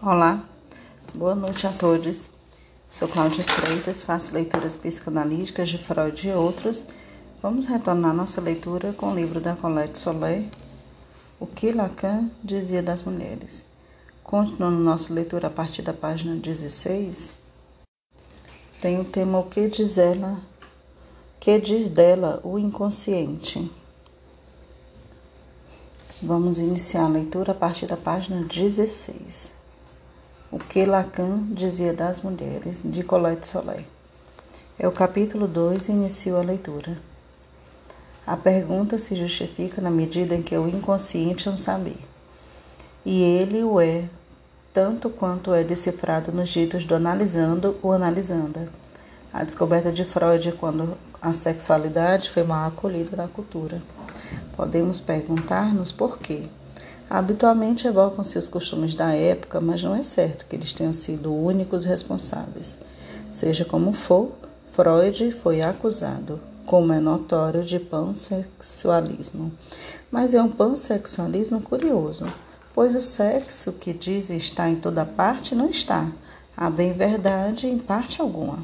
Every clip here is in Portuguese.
Olá, boa noite a todos. Sou Cláudia Freitas, faço leituras psicanalíticas de Freud e outros. Vamos retornar nossa leitura com o livro da Colette Soler, O que Lacan dizia das mulheres. Continuando nossa leitura a partir da página 16, tem o tema O que diz ela, que diz dela o inconsciente. Vamos iniciar a leitura a partir da página 16. O que Lacan dizia das mulheres, de Colette Soler. É o capítulo 2 e inicio a leitura. A pergunta se justifica na medida em que o inconsciente é um saber. E ele o é, tanto quanto é decifrado nos ditos do analisando ou analisanda. A descoberta de Freud quando a sexualidade foi mal acolhida na cultura. Podemos perguntar-nos por quê. Habitualmente evocam-se os costumes da época, mas não é certo que eles tenham sido únicos responsáveis. Seja como for, Freud foi acusado, como é notório, de pansexualismo. Mas é um pansexualismo curioso, pois o sexo que dizem estar em toda parte não está, a bem verdade, em parte alguma.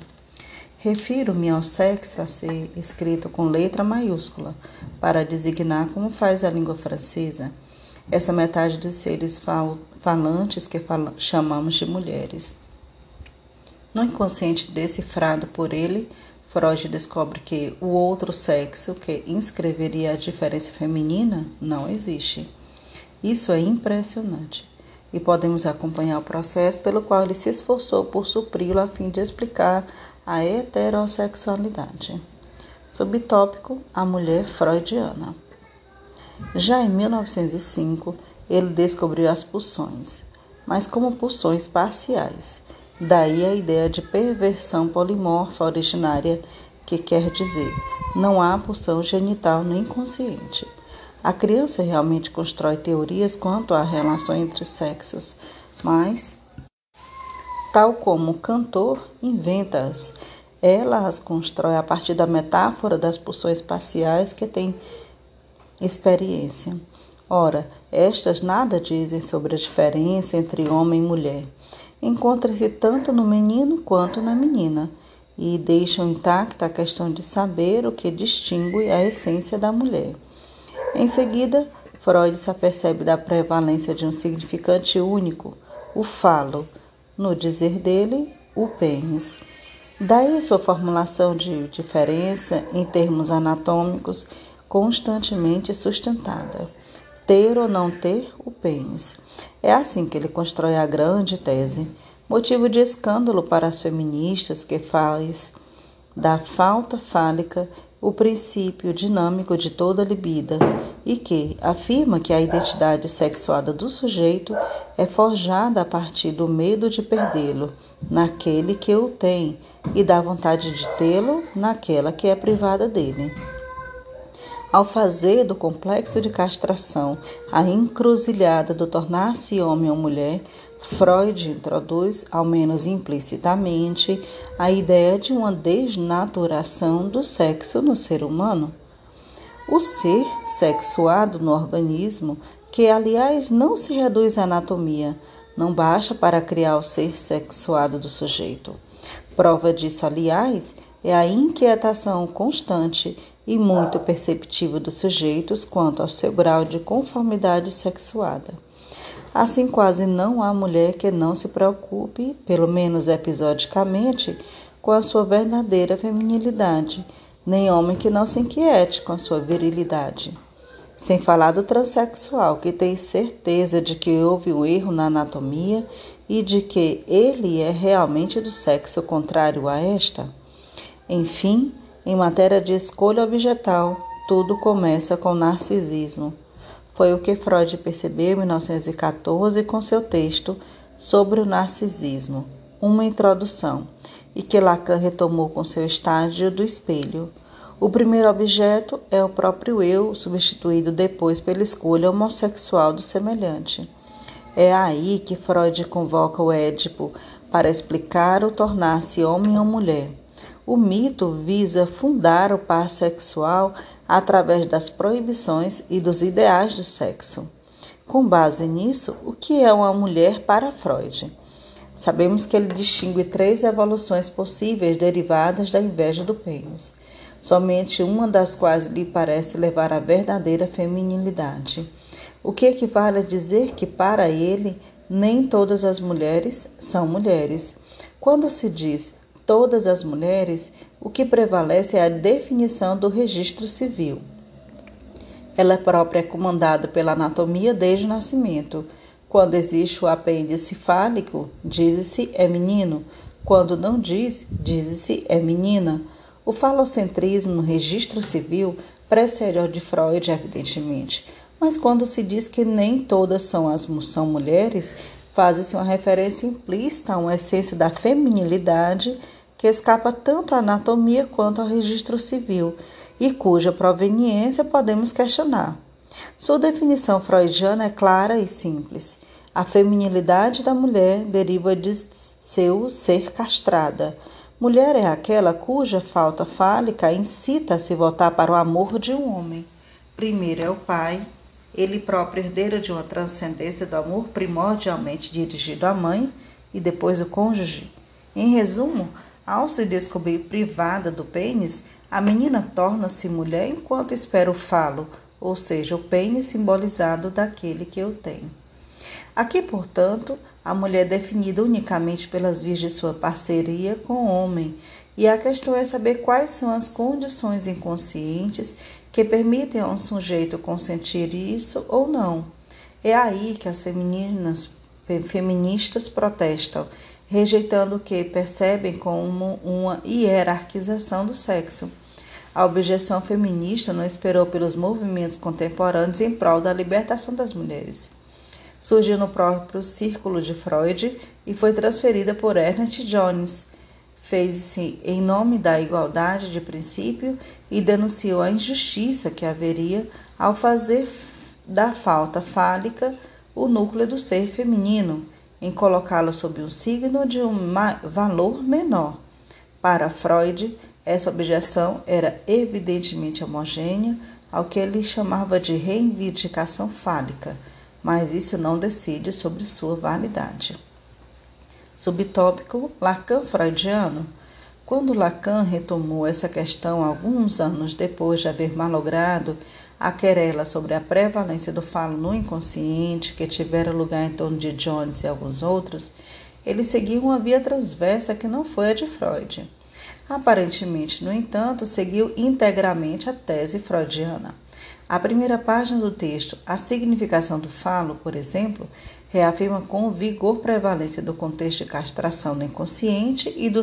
Refiro-me ao sexo a ser escrito com letra maiúscula, para designar como faz a língua francesa essa metade dos seres fal falantes que fal chamamos de mulheres. No inconsciente decifrado por ele, Freud descobre que o outro sexo que inscreveria a diferença feminina não existe. Isso é impressionante e podemos acompanhar o processo pelo qual ele se esforçou por supri-lo a fim de explicar a heterossexualidade. Subtópico: A mulher freudiana. Já em 1905, ele descobriu as pulsões, mas como pulsões parciais. Daí a ideia de perversão polimorfa originária, que quer dizer, não há pulsão genital nem consciente. A criança realmente constrói teorias quanto à relação entre os sexos, mas, tal como o cantor inventa-as, ela as constrói a partir da metáfora das pulsões parciais que tem experiência. Ora, estas nada dizem sobre a diferença entre homem e mulher. Encontra-se tanto no menino quanto na menina e deixam intacta a questão de saber o que distingue a essência da mulher. Em seguida, Freud se apercebe da prevalência de um significante único, o falo, no dizer dele, o pênis. Daí sua formulação de diferença em termos anatômicos constantemente sustentada. Ter ou não ter o pênis. É assim que ele constrói a grande tese, motivo de escândalo para as feministas que faz da falta fálica o princípio dinâmico de toda libida e que afirma que a identidade sexuada do sujeito é forjada a partir do medo de perdê-lo naquele que o tem e da vontade de tê-lo naquela que é privada dele. Ao fazer do complexo de castração a encruzilhada do tornar-se homem ou mulher, Freud introduz, ao menos implicitamente, a ideia de uma desnaturação do sexo no ser humano. O ser sexuado no organismo, que aliás não se reduz à anatomia, não basta para criar o ser sexuado do sujeito. Prova disso, aliás, é a inquietação constante e muito perceptível dos sujeitos quanto ao seu grau de conformidade sexuada. Assim, quase não há mulher que não se preocupe, pelo menos episodicamente, com a sua verdadeira feminilidade, nem homem que não se inquiete com a sua virilidade. Sem falar do transexual, que tem certeza de que houve um erro na anatomia e de que ele é realmente do sexo contrário a esta. Enfim, em matéria de escolha objetal, tudo começa com narcisismo. Foi o que Freud percebeu em 1914 com seu texto sobre o narcisismo, uma introdução, e que Lacan retomou com seu estágio do espelho. O primeiro objeto é o próprio eu, substituído depois pela escolha homossexual do semelhante. É aí que Freud convoca o Édipo para explicar o tornar-se homem ou mulher. O mito visa fundar o par sexual através das proibições e dos ideais do sexo. Com base nisso, o que é uma mulher para Freud? Sabemos que ele distingue três evoluções possíveis derivadas da inveja do pênis, somente uma das quais lhe parece levar à verdadeira feminilidade. O que equivale a dizer que, para ele, nem todas as mulheres são mulheres. Quando se diz todas as mulheres, o que prevalece é a definição do registro civil. Ela própria é comandada pela anatomia desde o nascimento. Quando existe o apêndice fálico, diz-se é menino. Quando não diz, diz-se é menina. O falocentrismo no registro civil precede ao de Freud, evidentemente. Mas quando se diz que nem todas são, as, são mulheres, faz-se uma referência implícita a uma essência da feminilidade que escapa tanto à anatomia quanto ao registro civil e cuja proveniência podemos questionar. Sua definição freudiana é clara e simples. A feminilidade da mulher deriva de seu ser castrada. Mulher é aquela cuja falta fálica incita a se voltar para o amor de um homem. Primeiro é o pai, ele próprio herdeiro de uma transcendência do amor primordialmente dirigido à mãe e depois o cônjuge. Em resumo, ao se descobrir privada do pênis, a menina torna-se mulher enquanto espera o falo, ou seja, o pênis simbolizado daquele que eu tenho. Aqui, portanto, a mulher é definida unicamente pelas vias de sua parceria com o homem, e a questão é saber quais são as condições inconscientes que permitem a um sujeito consentir isso ou não. É aí que as femininas, feministas protestam, rejeitando o que percebem como uma hierarquização do sexo. A objeção feminista não esperou pelos movimentos contemporâneos em prol da libertação das mulheres. Surgiu no próprio círculo de Freud e foi transferida por Ernest Jones. Fez-se em nome da igualdade de princípio e denunciou a injustiça que haveria ao fazer da falta fálica o núcleo do ser feminino, em colocá-lo sob o signo de um valor menor. Para Freud, essa objeção era evidentemente homogênea ao que ele chamava de reivindicação fálica, mas isso não decide sobre sua validade. Subtópico Lacan freudiano. Quando Lacan retomou essa questão alguns anos depois de haver malogrado a querela sobre a prevalência do falo no inconsciente que tivera lugar em torno de Jones e alguns outros, ele seguiu uma via transversa que não foi a de Freud. Aparentemente, no entanto, seguiu integramente a tese freudiana. A primeira página do texto, A Significação do Falo, por exemplo, reafirma com vigor prevalência do contexto de castração do inconsciente e do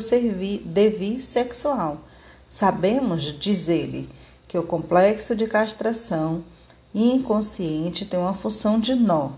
devir sexual. Sabemos, diz ele, que o complexo de castração inconsciente tem uma função de nó,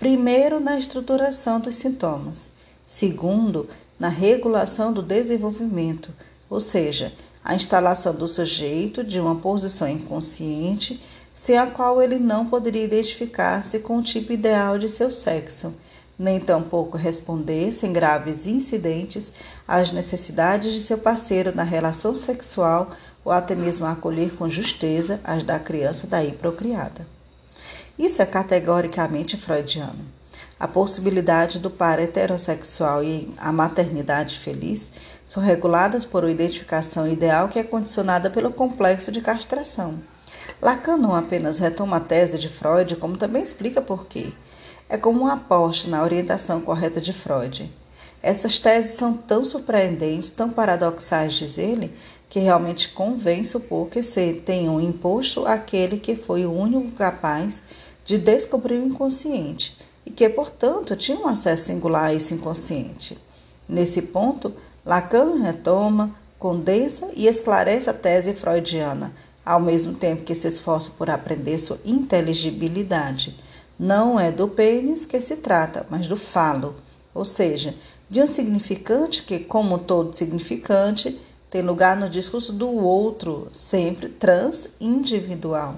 primeiro na estruturação dos sintomas, segundo na regulação do desenvolvimento ou seja, a instalação do sujeito de uma posição inconsciente sem a qual ele não poderia identificar-se com o tipo ideal de seu sexo, nem tampouco responder sem graves incidentes às necessidades de seu parceiro na relação sexual ou até mesmo acolher com justeza as da criança daí procriada. Isso é categoricamente freudiano. A possibilidade do par heterossexual e a maternidade feliz são reguladas por uma identificação ideal que é condicionada pelo complexo de castração. Lacan não apenas retoma a tese de Freud, como também explica por quê. É como uma aposta na orientação correta de Freud. Essas teses são tão surpreendentes, tão paradoxais, diz ele, que realmente convém supor que se tenham imposto aquele que foi o único capaz de descobrir o inconsciente e que, portanto, tinha um acesso singular a esse inconsciente. Nesse ponto, Lacan retoma, condensa e esclarece a tese freudiana, ao mesmo tempo que se esforça por aprender sua inteligibilidade. Não é do pênis que se trata, mas do falo, ou seja, de um significante que, como todo significante, tem lugar no discurso do outro, sempre transindividual.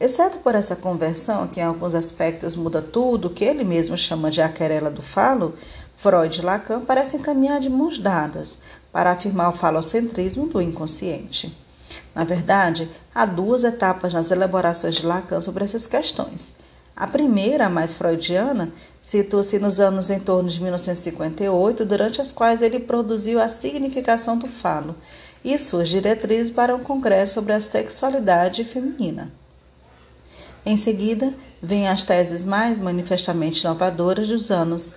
Exceto por essa conversão, que em alguns aspectos muda tudo, que ele mesmo chama de a querela do falo, Freud e Lacan parecem caminhar de mãos dadas para afirmar o falocentrismo do inconsciente. Na verdade, há duas etapas nas elaborações de Lacan sobre essas questões. A primeira, a mais freudiana, situa-se nos anos em torno de 1958, durante as quais ele produziu a significação do falo e suas diretrizes para um congresso sobre a sexualidade feminina. Em seguida, vêm as teses mais manifestamente inovadoras dos anos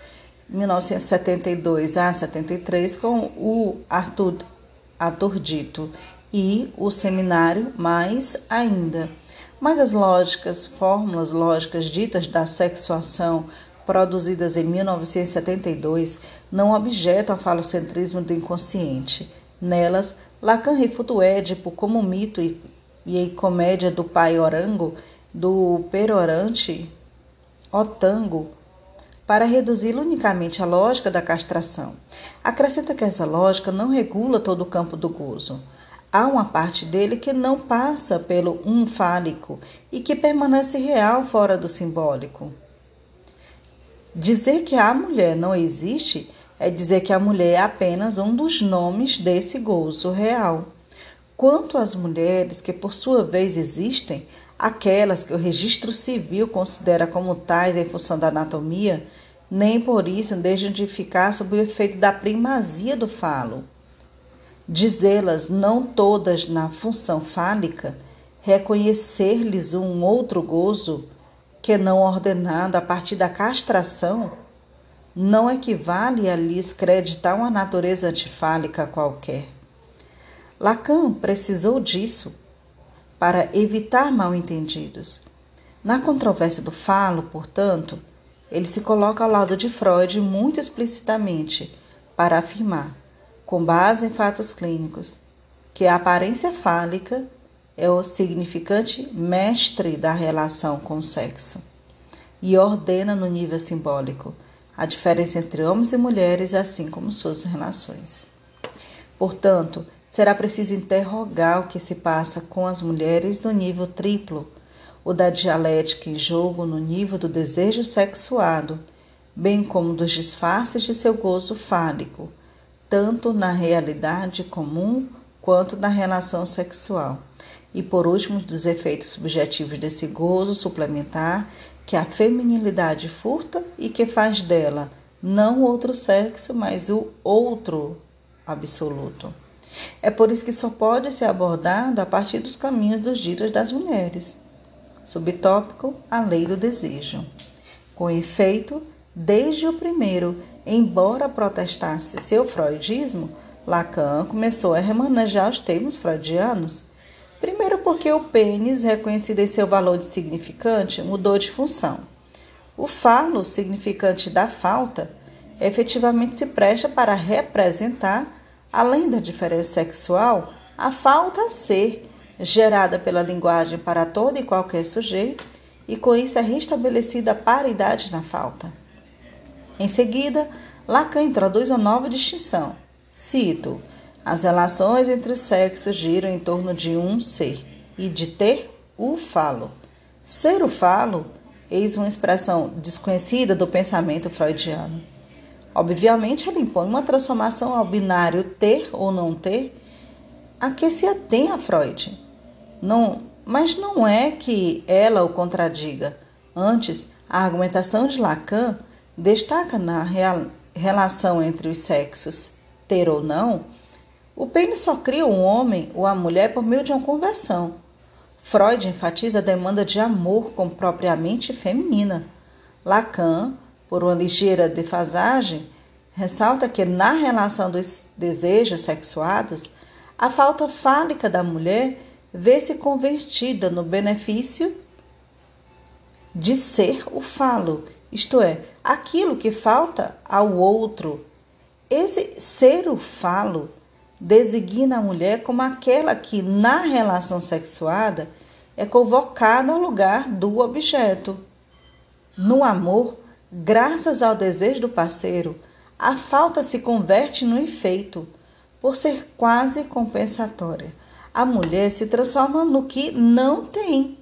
1972 a 73 com o Arthur, Arthur Dito e o seminário mais ainda. Mas as lógicas, fórmulas lógicas ditas da sexuação produzidas em 1972 não objetam ao falocentrismo do inconsciente. Nelas, Lacan refuta o Édipo como mito e, e comédia do pai orango, do perorante otango, para reduzi-lo unicamente à lógica da castração. Acrescenta que essa lógica não regula todo o campo do gozo. Há uma parte dele que não passa pelo um fálico e que permanece real fora do simbólico. Dizer que a mulher não existe é dizer que a mulher é apenas um dos nomes desse gozo real. Quanto às mulheres que por sua vez existem, aquelas que o registro civil considera como tais em função da anatomia, nem por isso deixam de ficar sob o efeito da primazia do falo. Dizê-las não todas na função fálica, reconhecer-lhes um outro gozo que não ordenado a partir da castração, não equivale a lhes creditar uma natureza antifálica qualquer. Lacan precisou disso para evitar mal-entendidos. Na controvérsia do falo, portanto, ele se coloca ao lado de Freud muito explicitamente para afirmar, com base em fatos clínicos, que a aparência fálica é o significante mestre da relação com o sexo e ordena no nível simbólico a diferença entre homens e mulheres, assim como suas relações. Portanto, será preciso interrogar o que se passa com as mulheres no nível triplo, o da dialética em jogo no nível do desejo sexuado, bem como dos disfarces de seu gozo fálico, tanto na realidade comum quanto na relação sexual. E por último, dos efeitos subjetivos desse gozo suplementar que a feminilidade furta e que faz dela não outro sexo, mas o outro absoluto. É por isso que só pode ser abordado a partir dos caminhos dos dias das mulheres. Subtópico: a lei do desejo. Com efeito, desde o primeiro, embora protestasse seu freudismo, Lacan começou a remanejar os termos freudianos Primeiro, porque o pênis, reconhecido em seu valor de significante, mudou de função. O falo, significante da falta, efetivamente se presta para representar, além da diferença sexual, a falta a ser, gerada pela linguagem para todo e qualquer sujeito, e com isso é restabelecida a paridade na falta. Em seguida, Lacan introduz uma nova distinção. Cito: as relações entre os sexos giram em torno de um ser e de ter o falo. Ser o falo, eis uma expressão desconhecida do pensamento freudiano. Obviamente, ela impõe uma transformação ao binário ter ou não ter, a que se atém a Freud. Não, mas não é que ela o contradiga. Antes, a argumentação de Lacan destaca na real, relação entre os sexos ter ou não o pênis só cria um homem ou a mulher por meio de uma conversão. Freud enfatiza a demanda de amor como propriamente feminina. Lacan, por uma ligeira defasagem, ressalta que na relação dos desejos sexuados, a falta fálica da mulher vê-se convertida no benefício de ser o falo, isto é, aquilo que falta ao outro. Esse ser o falo designa a mulher como aquela que, na relação sexuada, é convocada ao lugar do objeto. No amor, graças ao desejo do parceiro, a falta se converte no efeito, por ser quase compensatória. A mulher se transforma no que não tem.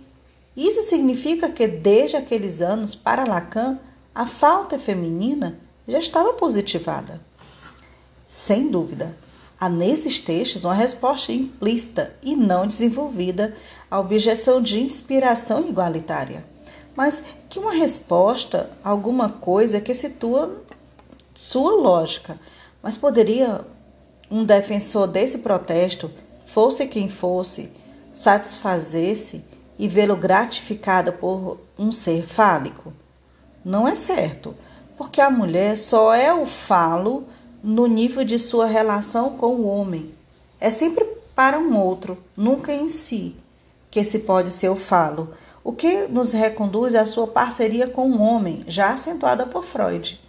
Isso significa que, desde aqueles anos, para Lacan, a falta feminina já estava positivada. Sem dúvida, Há nesses textos uma resposta implícita e não desenvolvida à objeção de inspiração igualitária. mas que uma resposta, alguma coisa que situa sua lógica. Mas poderia um defensor desse protesto, fosse quem fosse, satisfazer-se e vê-lo gratificado por um ser fálico? Não é certo, porque a mulher só é o falo no nível de sua relação com o homem. É sempre para um outro, nunca em si, que se pode ser o falo, o que nos reconduz à sua parceria com o homem, já acentuada por Freud.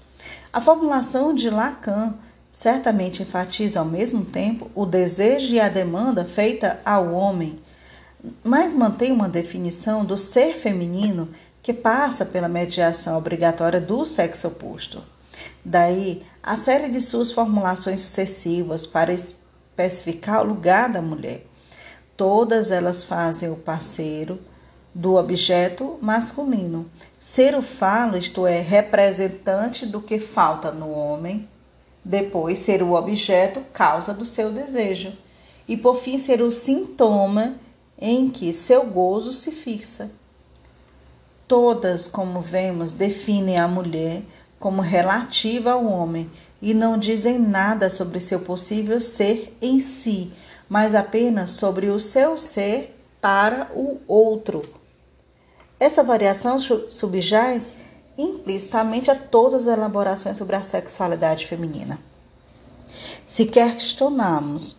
A formulação de Lacan certamente enfatiza ao mesmo tempo o desejo e a demanda feita ao homem, mas mantém uma definição do ser feminino que passa pela mediação obrigatória do sexo oposto. Daí a série de suas formulações sucessivas para especificar o lugar da mulher. Todas elas fazem o parceiro do objeto masculino. Ser o falo, isto é, representante do que falta no homem. Depois, ser o objeto, causa do seu desejo. E por fim, ser o sintoma em que seu gozo se fixa. Todas, como vemos, definem a mulher como relativa ao homem e não dizem nada sobre seu possível ser em si, mas apenas sobre o seu ser para o outro. Essa variação subjaz implicitamente a todas as elaborações sobre a sexualidade feminina. Se questionarmos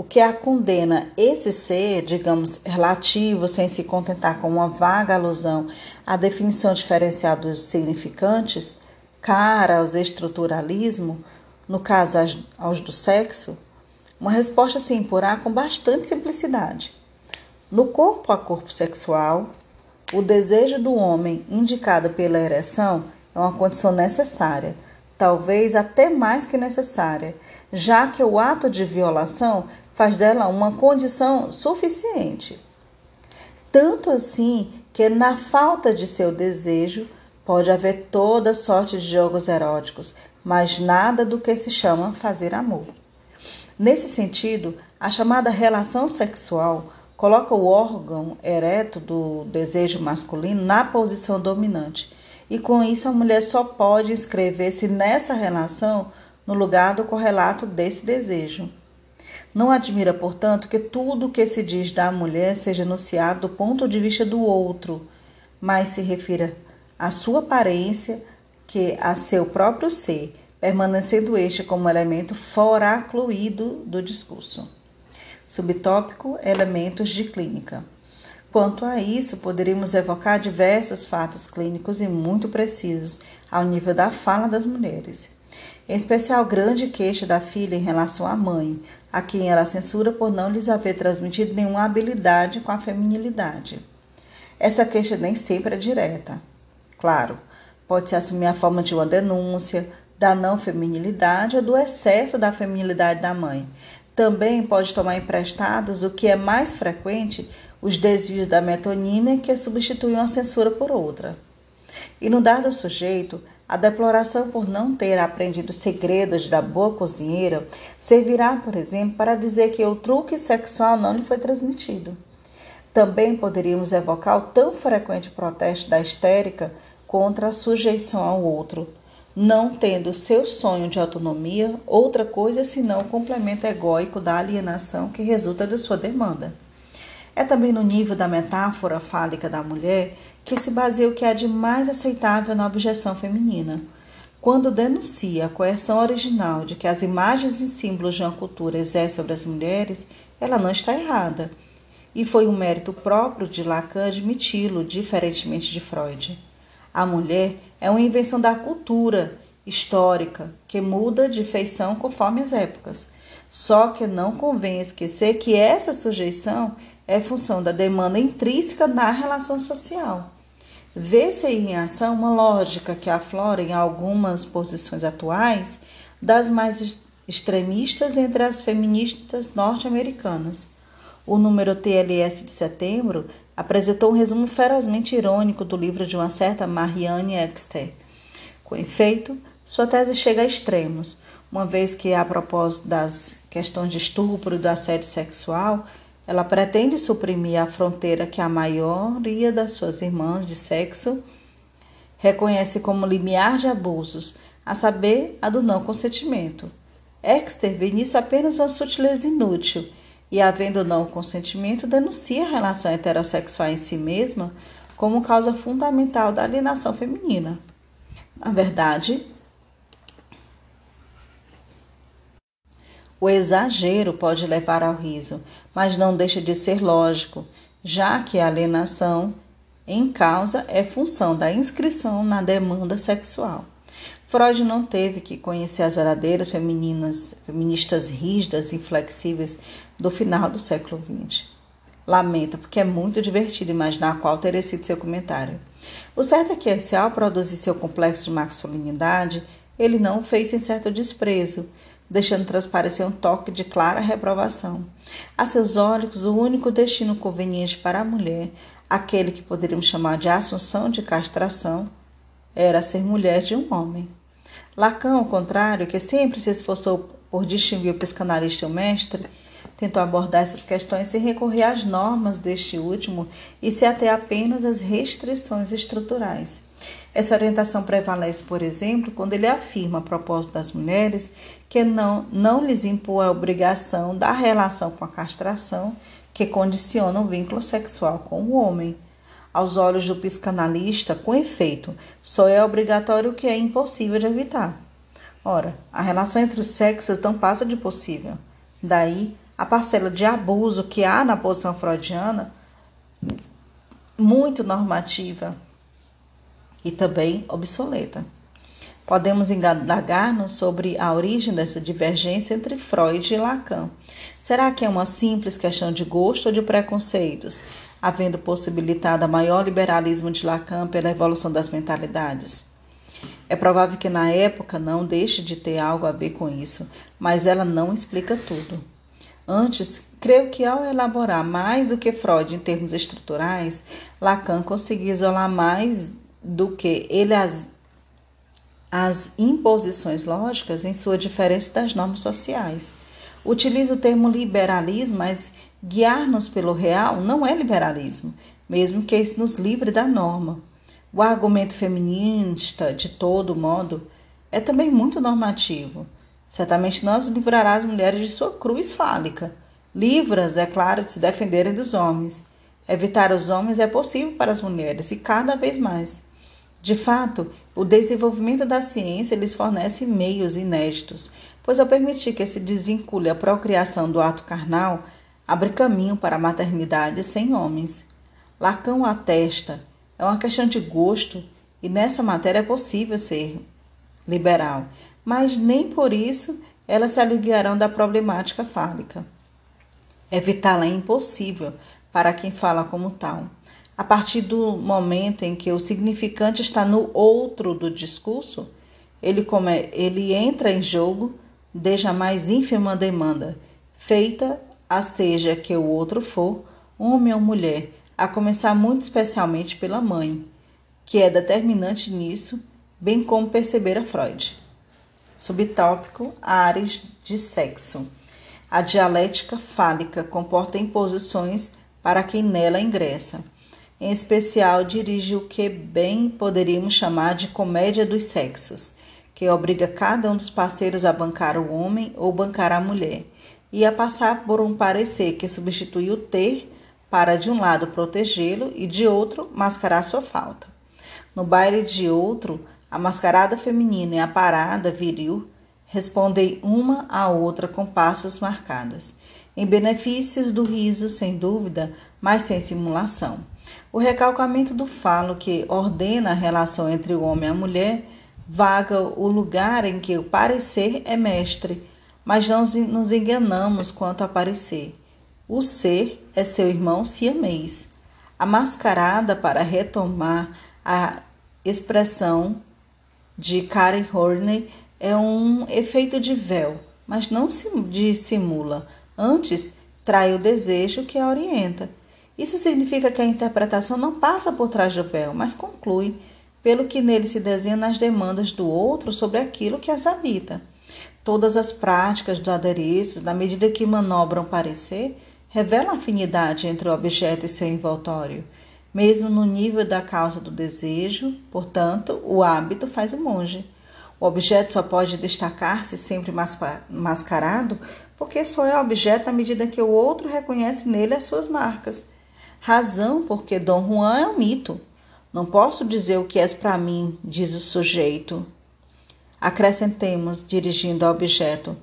o que a condena esse ser, digamos, relativo, sem se contentar com uma vaga alusão à definição diferencial dos significantes, cara aos estruturalismo, no caso aos do sexo, uma resposta se imporá com bastante simplicidade. No corpo a corpo sexual, o desejo do homem indicado pela ereção é uma condição necessária, talvez até mais que necessária, já que o ato de violação faz dela uma condição suficiente. Tanto assim que, na falta de seu desejo, pode haver toda sorte de jogos eróticos, mas nada do que se chama fazer amor. Nesse sentido, a chamada relação sexual coloca o órgão ereto do desejo masculino na posição dominante. E com isso a mulher só pode inscrever-se nessa relação no lugar do correlato desse desejo. Não admira, portanto, que tudo o que se diz da mulher seja anunciado do ponto de vista do outro, mas se refira à sua aparência que a seu próprio ser, permanecendo este como elemento foracluído do discurso. Subtópico: Elementos de clínica. Quanto a isso, poderíamos evocar diversos fatos clínicos e muito precisos ao nível da fala das mulheres. Em especial, grande queixa da filha em relação à mãe, a quem ela censura por não lhes haver transmitido nenhuma habilidade com a feminilidade. Essa queixa nem sempre é direta. Claro, pode-se assumir a forma de uma denúncia da não feminilidade ou do excesso da feminilidade da mãe, também pode tomar emprestados, o que é mais frequente, os desvios da metonímia que substituem uma censura por outra. E no dado sujeito, a deploração por não ter aprendido segredos da boa cozinheira servirá, por exemplo, para dizer que o truque sexual não lhe foi transmitido. Também poderíamos evocar o tão frequente protesto da histérica contra a sujeição ao outro, não tendo seu sonho de autonomia outra coisa senão o complemento egóico da alienação que resulta da sua demanda. É também no nível da metáfora fálica da mulher que se baseia o que há de mais aceitável na objeção feminina. Quando denuncia a coerção original de que as imagens e símbolos de uma cultura exercem sobre as mulheres, ela não está errada. E foi um mérito próprio de Lacan admiti-lo, diferentemente de Freud. A mulher é uma invenção da cultura histórica que muda de feição conforme as épocas. Só que não convém esquecer que essa sujeição é função da demanda intrínseca na relação social. Vê-se em ação uma lógica que aflora em algumas posições atuais das mais extremistas entre as feministas norte-americanas. O número TLS de setembro apresentou um resumo ferozmente irônico do livro de uma certa Marianne Exter. Com efeito, sua tese chega a extremos, uma vez que, a propósito das questões de estupro e do assédio sexual, Ela pretende suprimir a fronteira que a maioria das suas irmãs de sexo reconhece como limiar de abusos, a saber, a do não consentimento. Exter vê nisso apenas uma sutileza inútil e, havendo não consentimento, denuncia a relação heterossexual em si mesma como causa fundamental da alienação feminina. Na verdade, O exagero pode levar ao riso, mas não deixa de ser lógico, já que a alienação em causa é função da inscrição na demanda sexual. Freud não teve que conhecer as verdadeiras femininas, feministas rígidas e inflexíveis do final do século XX. Lamento, porque é muito divertido imaginar qual teria sido seu comentário. O certo é que, se ao produzir seu complexo de masculinidade, ele não o fez sem certo desprezo, deixando transparecer um toque de clara reprovação. A seus olhos, o único destino conveniente para a mulher, aquele que poderíamos chamar de assunção de castração, era ser mulher de um homem. Lacan, ao contrário, que sempre se esforçou por distinguir o psicanalista e o mestre, tentou abordar essas questões sem recorrer às normas deste último e se ater apenas às restrições estruturais. Essa orientação prevalece, por exemplo, quando ele afirma a propósito das mulheres que não, não lhes impõe a obrigação da relação com a castração que condiciona o vínculo sexual com o homem. Aos olhos do psicanalista, com efeito, só é obrigatório o que é impossível de evitar. Ora, a relação entre os sexos não passa de possível. Daí, a parcela de abuso que há na posição freudiana, muito normativa, e também obsoleta. Podemos indagar-nos sobre a origem dessa divergência entre Freud e Lacan. Será que é uma simples questão de gosto ou de preconceitos, havendo possibilitado maior liberalismo de Lacan pela evolução das mentalidades? É provável que na época não deixe de ter algo a ver com isso, mas ela não explica tudo. Antes, creio que ao elaborar mais do que Freud em termos estruturais, Lacan conseguiu isolar mais do que ele as, as imposições lógicas em sua diferença das normas sociais. Utiliza o termo liberalismo, mas guiar-nos pelo real não é liberalismo, mesmo que isso nos livre da norma. O argumento feminista, de todo modo, é também muito normativo. Certamente não livrará as mulheres de sua cruz fálica. Livras, é claro, de se defenderem dos homens. Evitar os homens é possível para as mulheres e cada vez mais. De fato, o desenvolvimento da ciência lhes fornece meios inéditos, pois ao permitir que se desvincule a procriação do ato carnal, abre caminho para a maternidade sem homens. Lacan atesta, é uma questão de gosto e nessa matéria é possível ser liberal, mas nem por isso elas se aliviarão da problemática fálica. Evitá-la é impossível para quem fala como tal a partir do momento em que o significante está no outro do discurso, ele, come, ele entra em jogo desde a mais ínfima demanda, feita a seja que o outro for, homem ou mulher, a começar muito especialmente pela mãe, que é determinante nisso, bem como percebera Freud. Subtópico: áreas de sexo. A dialética fálica comporta imposições para quem nela ingressa. Em especial, dirige o que bem poderíamos chamar de comédia dos sexos, que obriga cada um dos parceiros a bancar o homem ou bancar a mulher, e a passar por um parecer que substitui o ter para, de um lado, protegê-lo e, de outro, mascarar sua falta. No baile de outro, a mascarada feminina e a parada viril respondem uma à outra com passos marcados, em benefícios do riso, sem dúvida, mas sem simulação. O recalcamento do falo que ordena a relação entre o homem e a mulher vaga o lugar em que o parecer é mestre, mas não nos enganamos quanto a parecer. O ser é seu irmão siamês. A mascarada para retomar a expressão de Karen Horney é um efeito de véu, mas não dissimula. Antes, trai o desejo que a orienta. Isso significa que a interpretação não passa por trás do véu, mas conclui, pelo que nele se desenha nas demandas do outro sobre aquilo que as habita. Todas as práticas dos adereços, na medida que manobram parecer, revela a afinidade entre o objeto e seu envoltório, mesmo no nível da causa do desejo, portanto, o hábito faz o monge. O objeto só pode destacar-se sempre mascarado porque só é objeto à medida que o outro reconhece nele as suas marcas. Razão porque Dom Juan é um mito. Não posso dizer o que és para mim, diz o sujeito. Acrescentemos, dirigindo ao objeto.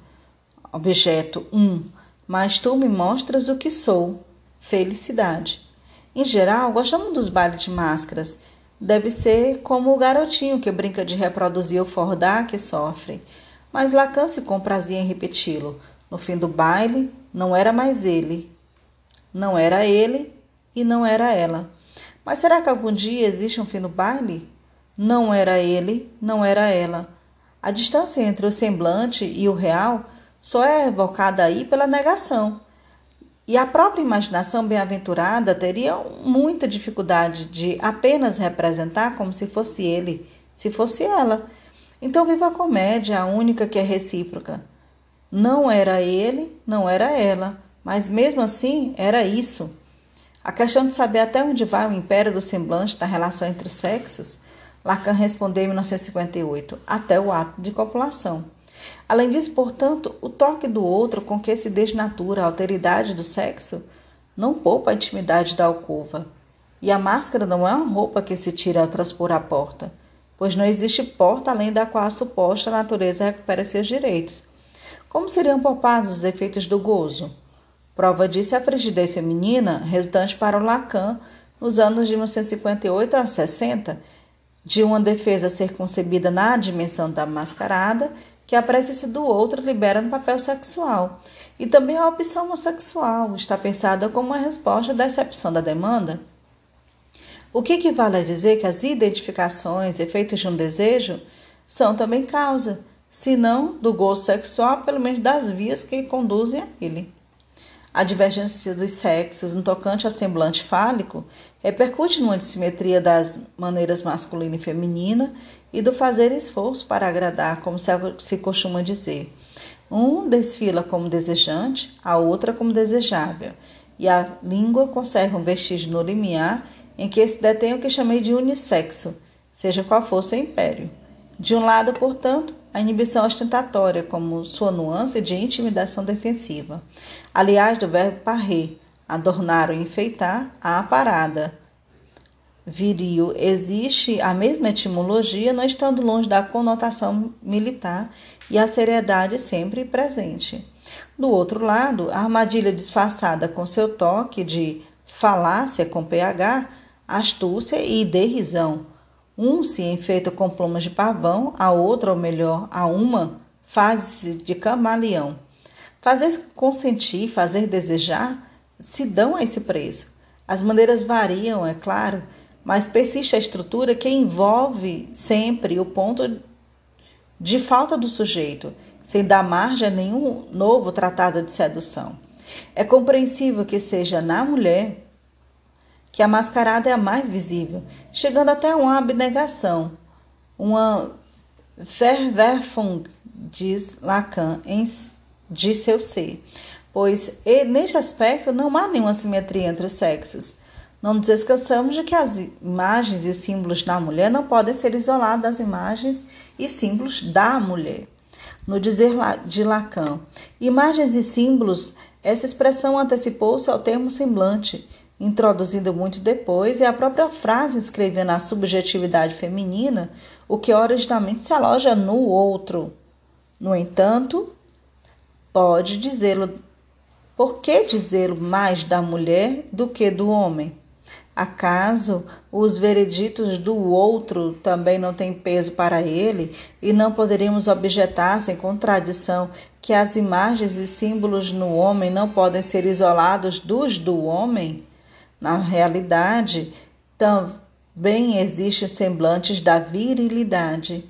Objeto 1. Um, mas tu me mostras o que sou. Felicidade. Em geral, gostamos dos bailes de máscaras. Deve ser como o garotinho que brinca de reproduzir o fordá que sofre. Mas Lacan se comprazia em repeti-lo. No fim do baile, não era mais ele. Não era ele e não era ela. Mas será que algum dia existe um fim no baile? Não era ele, não era ela. A distância entre o semblante e o real só é evocada aí pela negação. E a própria imaginação bem-aventurada teria muita dificuldade de apenas representar como se fosse ele, se fosse ela. Então viva a comédia, a única que é recíproca. Não era ele, não era ela, mas mesmo assim era isso. A questão de saber até onde vai o império do semblante da relação entre os sexos, Lacan respondeu em 1958, até o ato de copulação. Além disso, portanto, o toque do outro com que se desnatura a alteridade do sexo não poupa a intimidade da alcova. E a máscara não é uma roupa que se tira ao transpor a porta, pois não existe porta além da qual a suposta natureza recupera seus direitos. Como seriam poupados os efeitos do gozo? Prova disso é a frigidez feminina, resultante para o Lacan, nos anos de 1958 a 60, de uma defesa ser concebida na dimensão da mascarada, que a presença do outro libera no papel sexual. E também a opção homossexual está pensada como uma resposta da excepção da demanda. O que equivale a dizer que as identificações, efeitos de um desejo, são também causa, se não do gozo sexual, pelo menos das vias que conduzem a ele. A divergência dos sexos no tocante ao semblante fálico repercute numa dissimetria das maneiras masculina e feminina e do fazer esforço para agradar, como se costuma dizer. Um desfila como desejante, a outra como desejável, e a língua conserva um vestígio no limiar em que se detém o que chamei de unissexo, seja qual for seu império. De um lado, portanto, a inibição ostentatória, como sua nuance de intimidação defensiva. Aliás, do verbo parrer, adornar ou enfeitar, a parada. Viril existe a mesma etimologia, não estando longe da conotação militar e a seriedade sempre presente. Do outro lado, a armadilha disfarçada com seu toque de falácia com pH, astúcia e derrisão um se enfeita com plumas de pavão, a outra, ou melhor, a uma, faz-se de camaleão. Fazer consentir, fazer desejar, se dão a esse preço. As maneiras variam, é claro, mas persiste a estrutura que envolve sempre o ponto de falta do sujeito, sem dar margem a nenhum novo tratado de sedução. É compreensível que seja na mulher que a mascarada é a mais visível, chegando até uma abnegação, uma Verwerfung, diz Lacan, em, de seu ser, pois neste aspecto não há nenhuma simetria entre os sexos. Não nos esqueçamos de que as imagens e os símbolos da mulher não podem ser isolados das imagens e símbolos da mulher. No dizer de Lacan, imagens e símbolos, essa expressão antecipou-se ao termo semblante, introduzindo muito depois, e a própria frase escrevendo a subjetividade feminina, o que originalmente se aloja no outro. No entanto, pode dizê-lo. Por que dizê-lo mais da mulher do que do homem? Acaso os vereditos do outro também não têm peso para ele e não poderíamos objetar sem contradição que as imagens e símbolos no homem não podem ser isolados dos do homem? Na realidade, também existem semblantes da virilidade,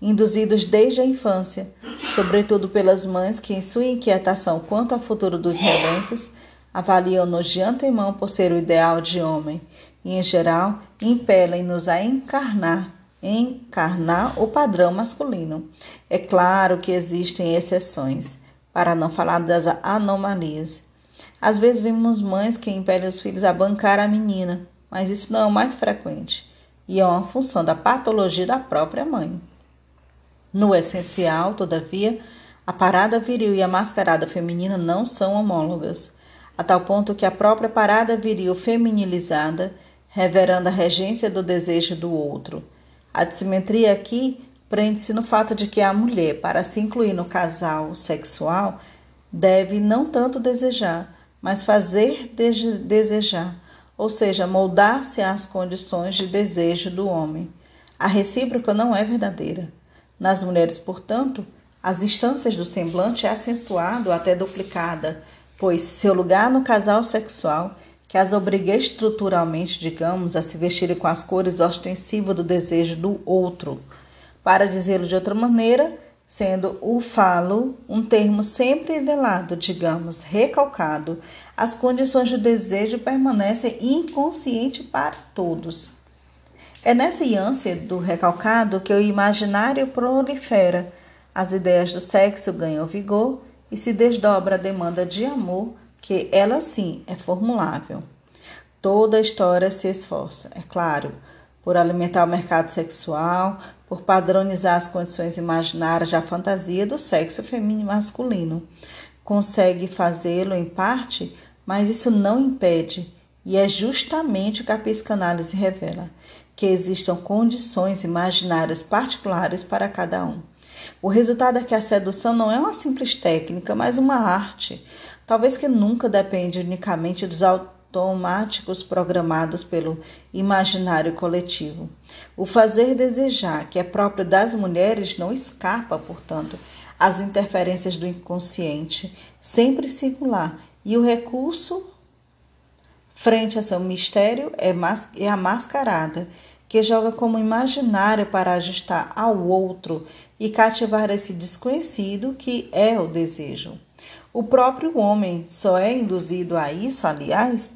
induzidos desde a infância, sobretudo pelas mães que, em sua inquietação quanto ao futuro dos rebentos, avaliam-nos de antemão por ser o ideal de homem e, em geral, impelem-nos a encarnar, encarnar o padrão masculino. É claro que existem exceções, para não falar das anomalias. Às vezes vemos mães que impelem os filhos a bancar a menina, mas isso não é o mais frequente e é uma função da patologia da própria mãe. No essencial, todavia, a parada viril e a mascarada feminina não são homólogas, a tal ponto que a própria parada viril feminilizada, reverando a regência do desejo do outro. A dissimetria aqui prende-se no fato de que a mulher, para se incluir no casal sexual, deve não tanto desejar, mas fazer desejar, ou seja, moldar-se às condições de desejo do homem. A recíproca não é verdadeira. Nas mulheres, portanto, as instâncias do semblante é acentuado até duplicada, pois seu lugar no casal sexual, que as obriga estruturalmente, digamos, a se vestirem com as cores ostensivas do desejo do outro. Para dizê-lo de outra maneira, sendo o falo um termo sempre velado, digamos, recalcado, as condições do desejo permanecem inconscientes para todos. É nessa ânsia do recalcado que o imaginário prolifera, as ideias do sexo ganham vigor e se desdobra a demanda de amor, que ela sim é formulável. Toda a história se esforça, é claro, por alimentar o mercado sexual, por padronizar as condições imaginárias da fantasia do sexo feminino e masculino. Consegue fazê-lo em parte, mas isso não impede, e é justamente o que a psicanálise revela, que existam condições imaginárias particulares para cada um. O resultado é que a sedução não é uma simples técnica, mas uma arte, talvez que nunca depende unicamente dos automáticos programados pelo imaginário coletivo. O fazer desejar, que é próprio das mulheres, não escapa, portanto, às interferências do inconsciente, sempre singular, e o recurso frente a seu mistério é, é a mascarada, que joga como imaginário para ajustar ao outro e cativar esse desconhecido que é o desejo. O próprio homem só é induzido a isso, aliás,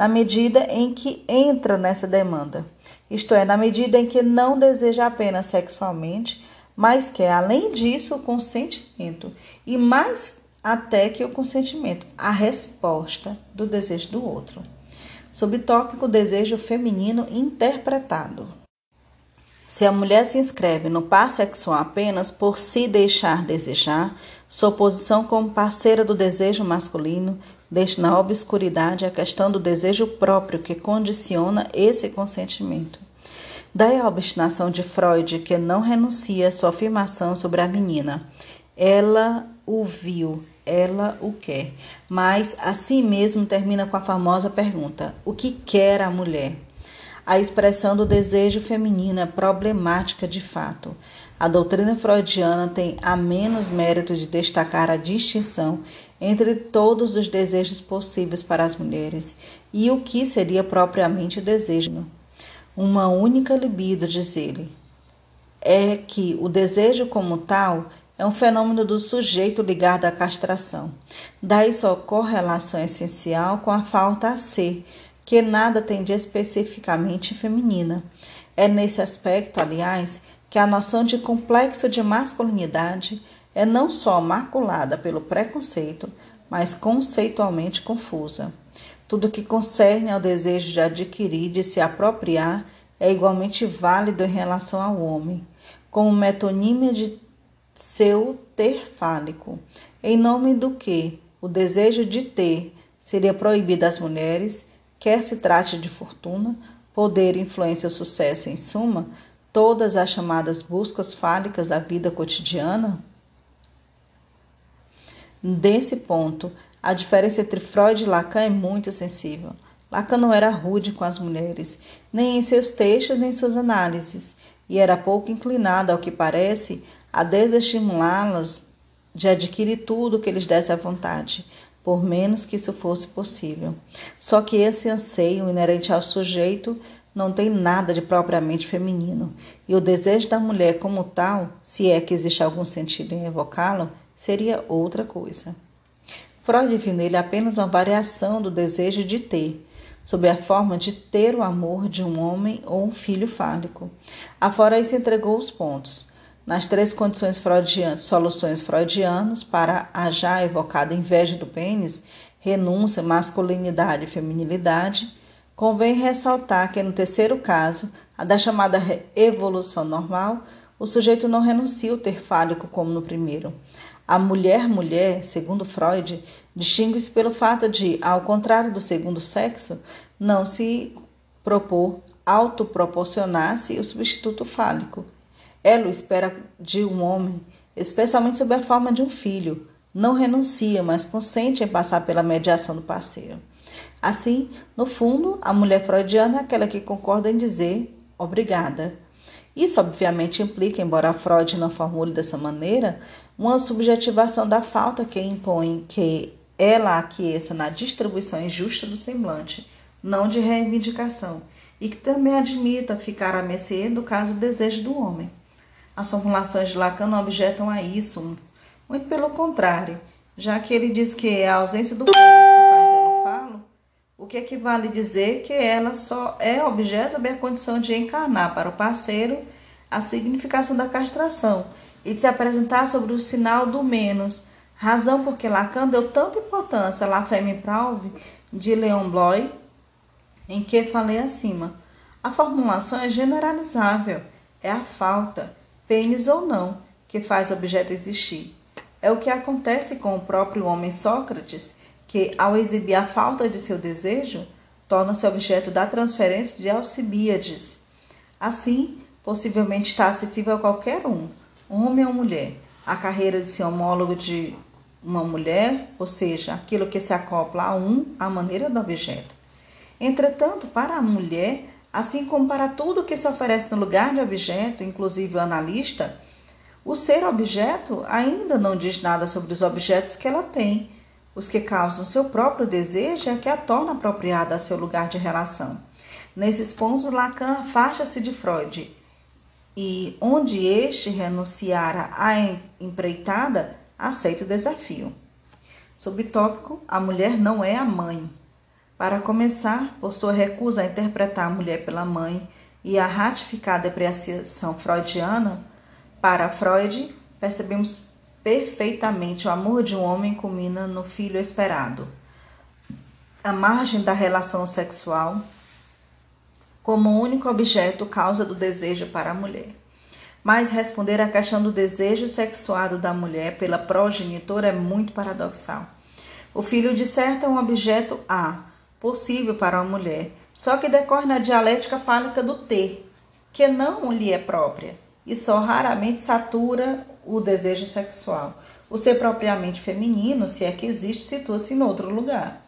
na medida em que entra nessa demanda, isto é, na medida em que não deseja apenas sexualmente, mas quer, além disso, o consentimento, e mais até que o consentimento, a resposta do desejo do outro. Subtópico desejo feminino interpretado. Se a mulher se inscreve no par sexual apenas por se deixar desejar, sua posição como parceira do desejo masculino deixa na obscuridade a questão do desejo próprio que condiciona esse consentimento. Daí a obstinação de Freud, que não renuncia à sua afirmação sobre a menina. Ela o viu, ela o quer. Mas assim mesmo termina com a famosa pergunta: o que quer a mulher? A expressão do desejo feminino é problemática de fato. A doutrina freudiana tem a menos mérito de destacar a distinção entre todos os desejos possíveis para as mulheres e o que seria propriamente o desejo. Uma única libido, diz ele, é que o desejo como tal é um fenômeno do sujeito ligado à castração. Daí sua correlação essencial com a falta a ser, que nada tem de especificamente feminina. É nesse aspecto, aliás, que a noção de complexo de masculinidade é não só maculada pelo preconceito, mas conceitualmente confusa. Tudo que concerne ao desejo de adquirir, de se apropriar, é igualmente válido em relação ao homem, como metonímia de seu ter fálico, em nome do que o desejo de ter seria proibido às mulheres, quer se trate de fortuna, poder, influência ou sucesso, em suma, todas as chamadas buscas fálicas da vida cotidiana? Desse ponto, a diferença entre Freud e Lacan é muito sensível. Lacan não era rude com as mulheres, nem em seus textos nem em suas análises, e era pouco inclinado, ao que parece, a desestimulá-las de adquirir tudo o que eles desse à vontade, por menos que isso fosse possível. Só que esse anseio inerente ao sujeito não tem nada de propriamente feminino, e o desejo da mulher como tal, se é que existe algum sentido em evocá-lo, seria outra coisa. Freud viu nele apenas uma variação do desejo de ter, sob a forma de ter o amor de um homem ou um filho fálico. Afora isso, entregou os pontos. Nas três condições freudianas, soluções freudianas para a já evocada inveja do pênis, renúncia, masculinidade e feminilidade, convém ressaltar que no terceiro caso, a da chamada evolução normal, o sujeito não renuncia o ter fálico como no primeiro. A mulher-mulher, segundo Freud, distingue-se pelo fato de, ao contrário do segundo sexo, não se propor autoproporcionar-se o substituto fálico. Ela o espera de um homem, especialmente sob a forma de um filho. Não renuncia, mas consente em passar pela mediação do parceiro. Assim, no fundo, a mulher freudiana é aquela que concorda em dizer obrigada. Isso, obviamente, implica, embora Freud não formule dessa maneira, uma subjetivação da falta que impõe que ela aqueça na distribuição injusta do semblante, não de reivindicação, e que também admita ficar à mercê do caso desejo do homem. As formulações de Lacan não objetam a isso, muito pelo contrário, já que ele diz que é a ausência do pênis que faz dela falo, o que equivale dizer que ela só é objeto sob a condição de encarnar para o parceiro a significação da castração e se apresentar sobre o sinal do menos, razão porque Lacan deu tanta importância à La Femme Prauve de Leon Bloy, em que falei acima. A formulação é generalizável, é a falta, pênis ou não, que faz o objeto existir. É o que acontece com o próprio homem Sócrates, que, ao exibir a falta de seu desejo, torna-se objeto da transferência de Alcibíades. Assim, possivelmente está acessível a qualquer um, homem ou mulher, a carreira de seu homólogo de uma mulher, ou seja, aquilo que se acopla a um, à maneira do objeto. Entretanto, para a mulher, assim como para tudo que se oferece no lugar de objeto, inclusive o analista, o ser objeto ainda não diz nada sobre os objetos que ela tem. Os que causam seu próprio desejo é que a torna apropriada a seu lugar de relação. Nesses pontos, Lacan afasta-se de Freud e, onde este renunciara à empreitada, aceita o desafio. Subtópico: A mulher não é a mãe. Para começar, por sua recusa a interpretar a mulher pela mãe e a ratificar a depreciação freudiana, para Freud, percebemos perfeitamente o amor de um homem culmina no filho esperado. A margem da relação sexual como único objeto causa do desejo para a mulher. Mas responder à questão do desejo sexuado da mulher pela progenitora é muito paradoxal. O filho, de certo, é um objeto A, possível para a mulher, só que decorre na dialética fálica do ter, que não lhe é própria e só raramente satura o desejo sexual. O ser propriamente feminino, se é que existe, situa-se em outro lugar.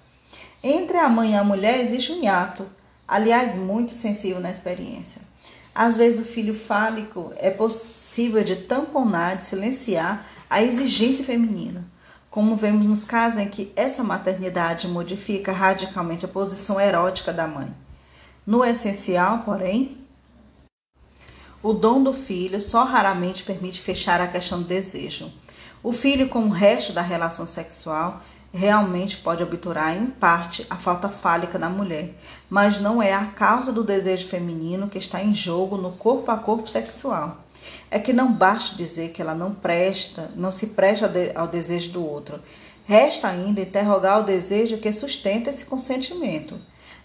Entre a mãe e a mulher existe um hiato, aliás, muito sensível na experiência. Às vezes, o filho fálico é possível de tamponar, de silenciar a exigência feminina, como vemos nos casos em que essa maternidade modifica radicalmente a posição erótica da mãe. No essencial, porém, o dom do filho só raramente permite fechar a questão do desejo. O filho, como o resto da relação sexual, realmente pode obturar, em parte, a falta fálica da mulher, mas não é a causa do desejo feminino que está em jogo no corpo a corpo sexual. É que não basta dizer que ela não presta, não se presta ao desejo do outro. Resta ainda interrogar o desejo que sustenta esse consentimento.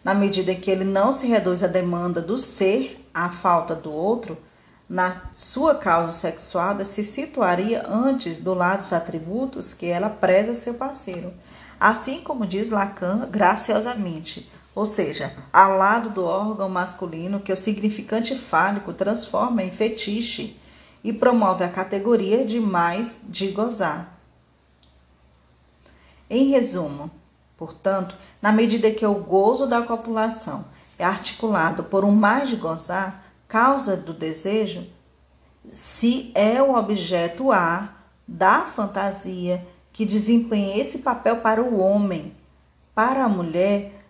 Na medida em que ele não se reduz à demanda do ser à falta do outro, na sua causa sexuada se situaria antes do lado dos atributos que ela preza seu parceiro, assim como diz Lacan graciosamente, ou seja, ao lado do órgão masculino que o significante fálico transforma em fetiche e promove a categoria de mais de gozar. Em resumo, portanto, na medida que o gozo da copulação é articulado por um mais de gozar, causa do desejo se é o objeto A da fantasia que desempenha esse papel para o homem. Para a mulher,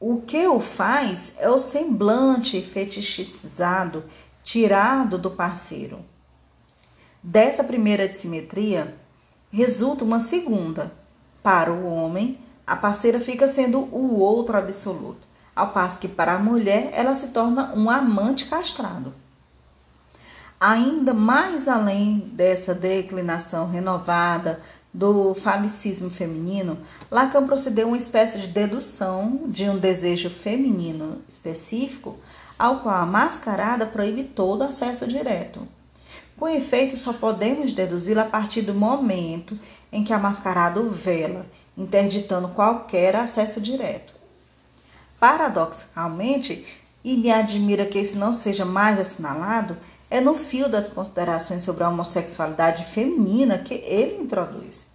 o que o faz é o semblante fetichizado tirado do parceiro. Dessa primeira dissimetria resulta uma segunda. Para o homem, a parceira fica sendo o outro absoluto ao passo que para a mulher ela se torna um amante castrado. Ainda mais além dessa declinação renovada do falicismo feminino, Lacan procedeu uma espécie de dedução de um desejo feminino específico, ao qual a mascarada proíbe todo acesso direto. Com efeito, só podemos deduzi-la a partir do momento em que a mascarada o vela, interditando qualquer acesso direto. Paradoxalmente, e me admira que isso não seja mais assinalado, é no fio das considerações sobre a homossexualidade feminina que ele introduz.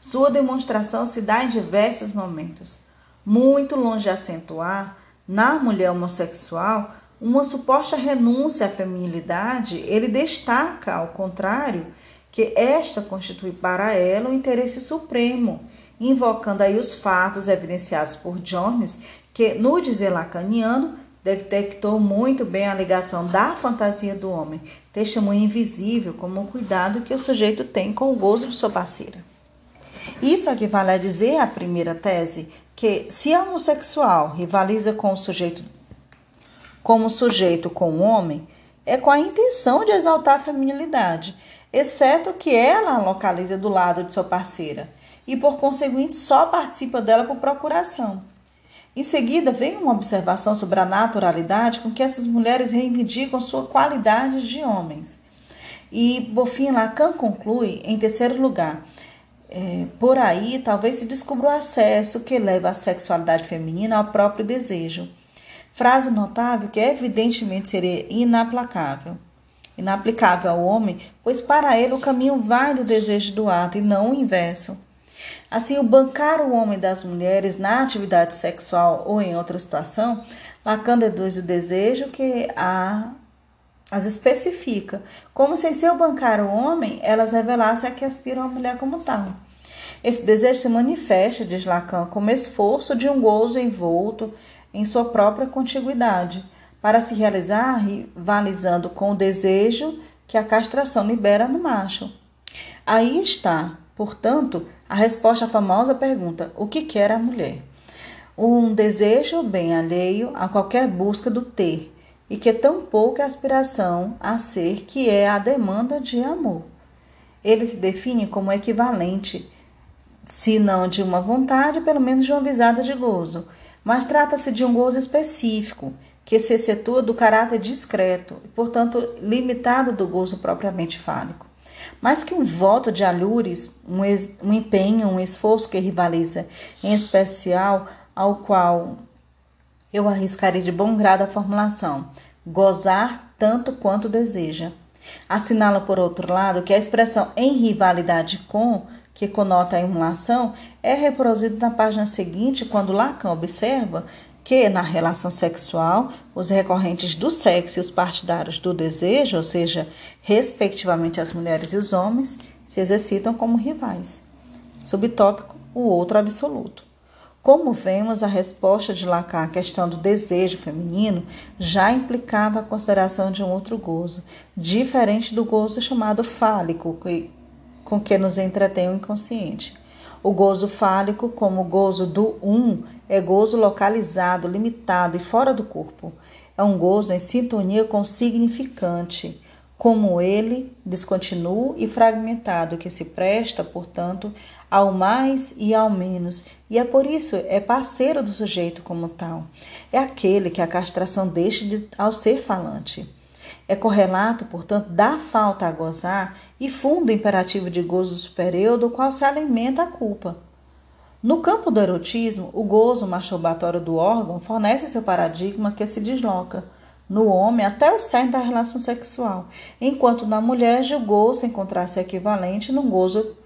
Sua demonstração se dá em diversos momentos. Muito longe de acentuar, na mulher homossexual, uma suposta renúncia à feminilidade, ele destaca, ao contrário, que esta constitui para ela o um interesse supremo, invocando aí os fatos evidenciados por Jones, que, no dizer lacaniano, detectou muito bem a ligação da fantasia do homem, testemunho invisível como o cuidado que o sujeito tem com o gozo de sua parceira. Isso equivale a dizer a primeira tese que se a homossexual rivaliza com o sujeito como sujeito com o homem, é com a intenção de exaltar a feminilidade, exceto que ela a localiza do lado de sua parceira e por conseguinte só participa dela por procuração. Em seguida, vem uma observação sobre a naturalidade com que essas mulheres reivindicam sua qualidade de homens. E, por fim, Lacan conclui, em terceiro lugar, é, por aí talvez se descubra o acesso que leva a sexualidade feminina ao próprio desejo. Frase notável que evidentemente seria inaplacável. Inaplicável ao homem, pois para ele o caminho vai do desejo do ato e não o inverso. Assim, o bancar o homem das mulheres na atividade sexual ou em outra situação, Lacan deduz o desejo que a, as especifica, como se em seu bancar o homem, elas revelassem a que aspiram a mulher como tal. Esse desejo se manifesta, diz Lacan, como esforço de um gozo envolto em sua própria contiguidade, para se realizar rivalizando com o desejo que a castração libera no macho. Aí está, portanto, a resposta à famosa pergunta: o que quer a mulher? Um desejo bem alheio a qualquer busca do ter, e que tão pouca aspiração a ser que é a demanda de amor. Ele se define como equivalente, se não de uma vontade, pelo menos de uma visada de gozo, mas trata-se de um gozo específico, que se excetua do caráter discreto e, portanto, limitado do gozo propriamente fálico. Mais que um voto de alures, um, um empenho, um esforço que rivaliza, em especial ao qual eu arriscarei de bom grado a formulação: gozar tanto quanto deseja. Assinala, por outro lado, que a expressão em rivalidade com, que conota a emulação, é reproduzida na página seguinte, quando Lacan observa que na relação sexual os recorrentes do sexo e os partidários do desejo, ou seja, respectivamente as mulheres e os homens, se exercitam como rivais. Subtópico: o outro absoluto. Como vemos, a resposta de Lacan à questão do desejo feminino já implicava a consideração de um outro gozo, diferente do gozo chamado fálico, com que nos entretém o inconsciente. O gozo fálico, como o gozo do um, é gozo localizado, limitado e fora do corpo. É um gozo em sintonia com o significante, como ele, descontínuo e fragmentado, que se presta, portanto, ao mais e ao menos, e é por isso é parceiro do sujeito como tal. É aquele que a castração deixa de, ao ser falante. É correlato, portanto, da falta a gozar e fundo imperativo de gozo superior do qual se alimenta a culpa. No campo do erotismo, o gozo masturbatório do órgão fornece seu paradigma que se desloca no homem até o cerne da relação sexual, enquanto na mulher o gozo encontrar-se equivalente no gozo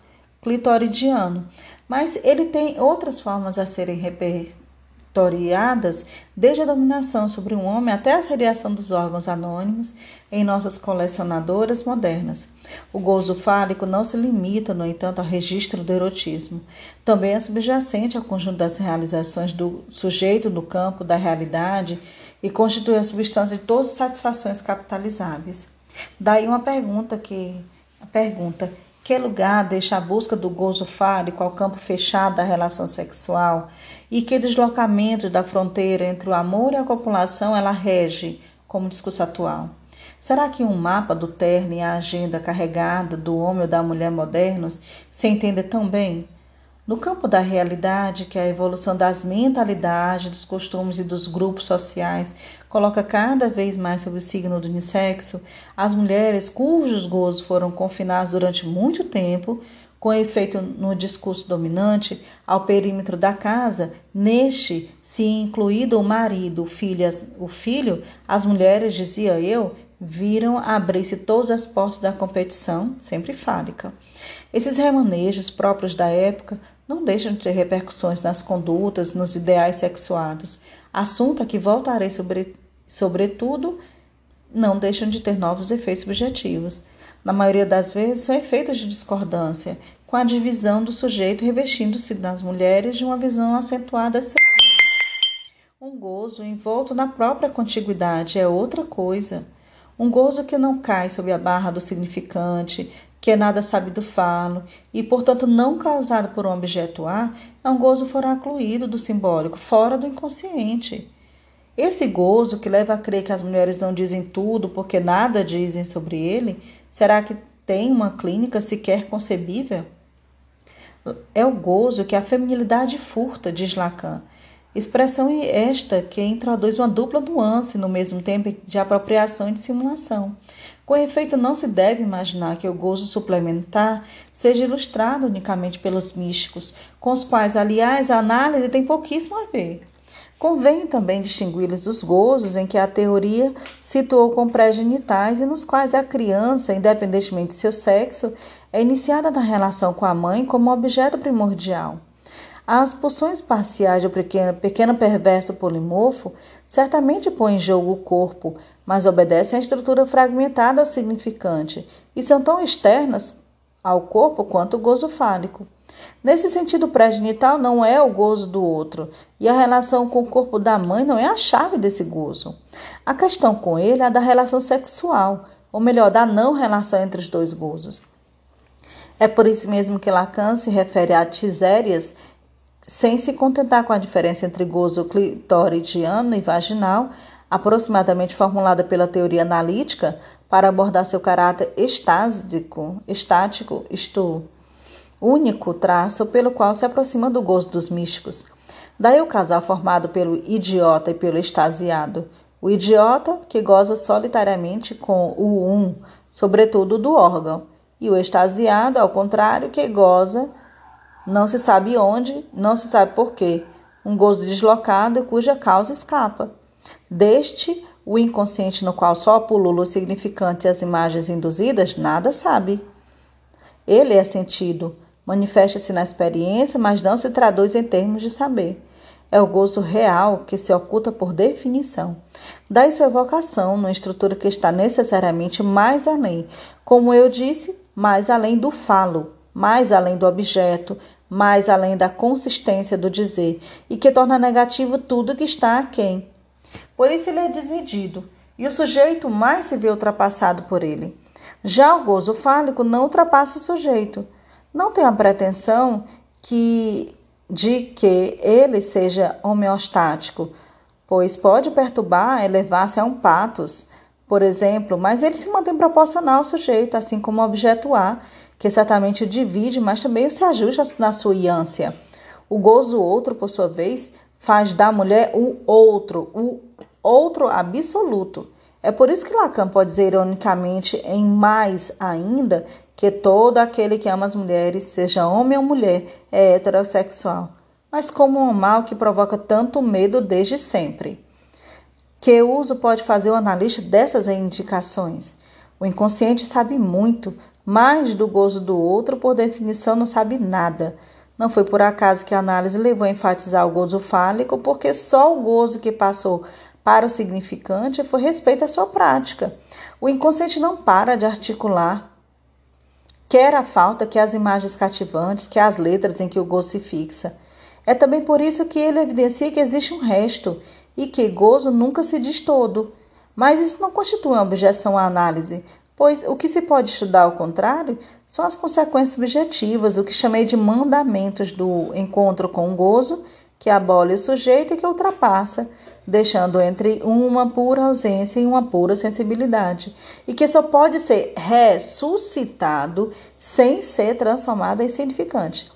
clitoridiano. Mas ele tem outras formas a serem repertoriadas, desde a dominação sobre um homem até a seriação dos órgãos anônimos em nossas colecionadoras modernas. O gozo fálico não se limita, no entanto, ao registro do erotismo. Também é subjacente ao conjunto das realizações do sujeito no campo da realidade e constitui a substância de todas as satisfações capitalizáveis. Daí uma pergunta que a pergunta que lugar deixa a busca do gozo fálico ao campo fechado da relação sexual e que deslocamento da fronteira entre o amor e a copulação ela rege como discurso atual. Será que um mapa do terno e a agenda carregada do homem ou da mulher modernos se entende tão bem? No campo da realidade, que a evolução das mentalidades, dos costumes e dos grupos sociais coloca cada vez mais sobre o signo do unissexo, as mulheres cujos gozos foram confinados durante muito tempo, com efeito no discurso dominante, ao perímetro da casa, neste, se incluído o marido, o filho, o filho as mulheres, dizia eu, viram abrir-se todas as portas da competição, sempre fálica. Esses remanejos próprios da época não deixam de ter repercussões nas condutas, nos ideais sexuados. Assunto a que voltarei sobre, sobretudo, não deixam de ter novos efeitos subjetivos. Na maioria das vezes, são efeitos de discordância, com a divisão do sujeito revestindo-se das mulheres de uma visão acentuada Um gozo envolto na própria contiguidade é outra coisa. Um gozo que não cai sob a barra do significante, que é nada sabido falo, e portanto não causado por um objeto A, é um gozo foracluído do simbólico, fora do inconsciente. Esse gozo que leva a crer que as mulheres não dizem tudo porque nada dizem sobre ele, será que tem uma clínica sequer concebível? É o gozo que a feminilidade furta, diz Lacan. Expressão esta que introduz uma dupla nuance no mesmo tempo de apropriação e dissimulação. Com efeito, não se deve imaginar que o gozo suplementar seja ilustrado unicamente pelos místicos, com os quais, aliás, a análise tem pouquíssimo a ver. Convém também distingui-los dos gozos em que a teoria situou como pré-genitais e nos quais a criança, independentemente de seu sexo, é iniciada na relação com a mãe como objeto primordial. As pulsões parciais do pequeno, pequeno perverso polimorfo certamente põem em jogo o corpo, mas obedecem à estrutura fragmentada ao significante e são tão externas ao corpo quanto o gozo fálico. Nesse sentido, o pré-genital não é o gozo do outro, e a relação com o corpo da mãe não é a chave desse gozo. A questão com ele é a da relação sexual, ou melhor, da não relação entre os dois gozos. É por isso mesmo que Lacan se refere a tisérias sem se contentar com a diferença entre gozo clitoridiano e vaginal, aproximadamente formulada pela teoria analítica, para abordar seu caráter estásico, estático, isto único traço pelo qual se aproxima do gozo dos místicos. Daí o casal formado pelo idiota e pelo extasiado. O idiota, que goza solitariamente com o um, sobretudo do órgão, e o extasiado, ao contrário, que goza não se sabe onde, não se sabe por quê. Um gozo deslocado cuja causa escapa. Deste, o inconsciente no qual só pulula o significante e as imagens induzidas, nada sabe. Ele é sentido, manifesta-se na experiência, mas não se traduz em termos de saber. É o gozo real que se oculta por definição. Daí sua evocação numa estrutura que está necessariamente mais além, como eu disse, mais além do falo, mais além do objeto, mais além da consistência do dizer, e que torna negativo tudo que está aquém. Por isso ele é desmedido, e o sujeito mais se vê ultrapassado por ele. Já o gozo fálico não ultrapassa o sujeito. Não tem a pretensão que de que ele seja homeostático, pois pode perturbar, elevar-se a um patos, por exemplo, mas ele se mantém proporcional ao sujeito, assim como o objeto A, que certamente o divide, mas também se ajusta na sua ânsia. O gozo outro, por sua vez, faz da mulher o outro, o outro absoluto. É por isso que Lacan pode dizer ironicamente, em mais ainda, que todo aquele que ama as mulheres, seja homem ou mulher, é heterossexual. Mas como um mal que provoca tanto medo desde sempre. Que uso pode fazer o analista dessas indicações? O inconsciente sabe muito, mais do gozo do outro, por definição, não sabe nada. Não foi por acaso que a análise levou a enfatizar o gozo fálico, porque só o gozo que passou para o significante foi respeito à sua prática. O inconsciente não para de articular, quer a falta, que as imagens cativantes, que as letras em que o gozo se fixa. É também por isso que ele evidencia que existe um resto e que gozo nunca se diz todo. Mas isso não constitui uma objeção à análise, pois o que se pode estudar ao contrário são as consequências subjetivas, o que chamei de mandamentos do encontro com o gozo, que abole o sujeito e que ultrapassa, deixando entre uma pura ausência e uma pura sensibilidade, e que só pode ser ressuscitado sem ser transformado em significante.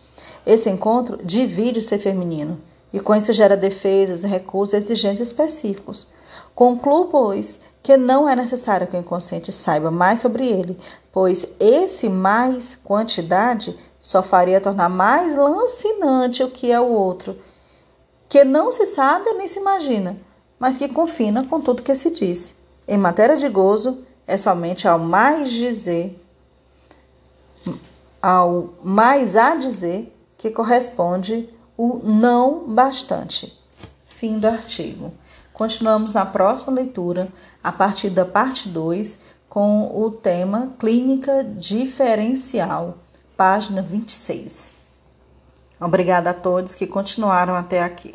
Esse encontro divide o ser feminino, e com isso gera defesas, recursos e exigências específicos. Concluo, pois, que não é necessário que o inconsciente saiba mais sobre ele, pois esse mais quantidade só faria tornar mais lancinante o que é o outro, que não se sabe nem se imagina, mas que confina com tudo que se diz. Em matéria de gozo, é somente ao mais dizer, ao mais a dizer, que corresponde o não bastante. Fim do artigo. Continuamos na próxima leitura, a partir da parte 2, com o tema Clínica Diferencial, página 26. Obrigada a todos que continuaram até aqui.